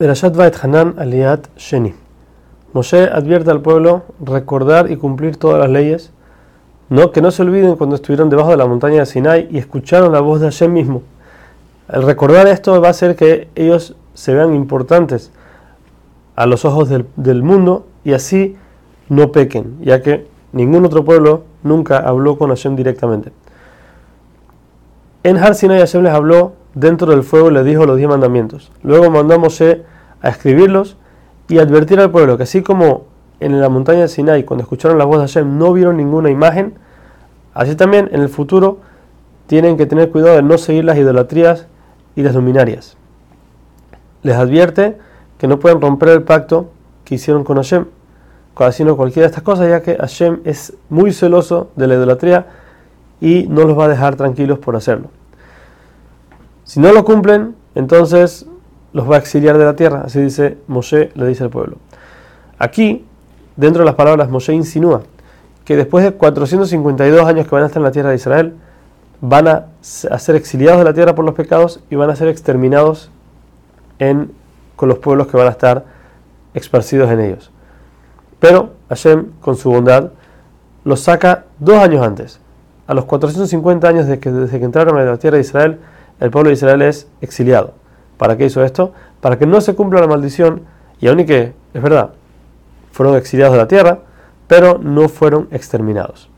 Berashat Vaet Hanan Aliat Sheni. Moshe advierte al pueblo recordar y cumplir todas las leyes, no, que no se olviden cuando estuvieron debajo de la montaña de Sinai y escucharon la voz de Hashem mismo. El recordar esto va a hacer que ellos se vean importantes a los ojos del, del mundo y así no pequen, ya que ningún otro pueblo nunca habló con Hashem directamente. En Har Sinai Hashem les habló dentro del fuego le dijo los diez mandamientos. Luego mandó a a escribirlos y advertir al pueblo que así como en la montaña de Sinai, cuando escucharon la voz de Hashem, no vieron ninguna imagen, así también en el futuro tienen que tener cuidado de no seguir las idolatrías y las luminarias. Les advierte que no pueden romper el pacto que hicieron con Hashem, haciendo cualquiera de estas cosas, ya que Hashem es muy celoso de la idolatría y no los va a dejar tranquilos por hacerlo. Si no lo cumplen, entonces los va a exiliar de la tierra. Así dice Moshe, le dice al pueblo. Aquí, dentro de las palabras, Moshe insinúa que después de 452 años que van a estar en la tierra de Israel, van a, ser exiliados de la tierra por los pecados y van a ser exterminados con los pueblos que van a estar esparcidos en ellos. Pero Hashem, con su bondad, los saca dos años antes. A los 450 años desde que, desde que entraron a la tierra de Israel, el pueblo de Israel es exiliado. ¿Para qué hizo esto? Para que no se cumpla la maldición y aún y que, es verdad, fueron exiliados de la tierra, pero no fueron exterminados.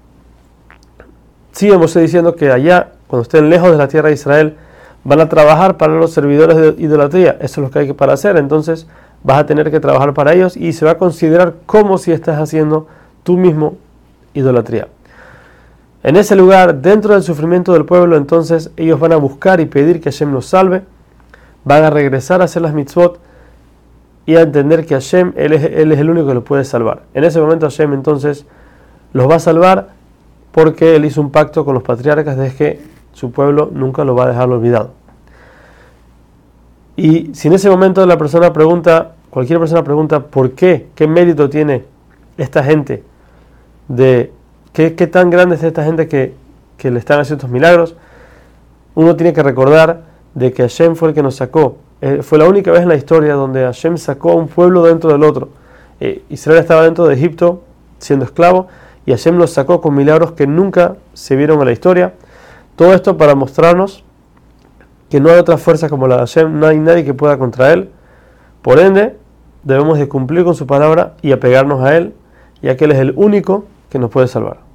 Sigue Mosé diciendo que allá, cuando estén lejos de la tierra de Israel, van a trabajar para los servidores de idolatría. Eso es lo que hay que para hacer. Entonces vas a tener que trabajar para ellos y se va a considerar como si estás haciendo tú mismo idolatría. En ese lugar, dentro del sufrimiento del pueblo, entonces ellos van a buscar y pedir que Hashem los salve, van a regresar a hacer las mitzvot y a entender que Hashem, él es, él es el único que los puede salvar. En ese momento Hashem entonces los va a salvar porque él hizo un pacto con los patriarcas de que su pueblo nunca lo va a dejar olvidado. Y si en ese momento la persona pregunta, cualquier persona pregunta, ¿por qué? ¿Qué mérito tiene esta gente de ¿Qué, tan grande es esta gente que, le están haciendo estos milagros? Uno tiene que recordar de que Hashem fue el que nos sacó. Eh, fue la única vez en la historia donde Hashem sacó a un pueblo dentro del otro. Eh, Israel estaba dentro de Egipto siendo esclavo y Hashem los sacó con milagros que nunca se vieron en la historia. Todo esto para mostrarnos que no hay otra fuerza como la de Hashem, no hay nadie que pueda contra él. Por ende, debemos de cumplir con su palabra y apegarnos a él, ya que él es el único que nos puede salvar.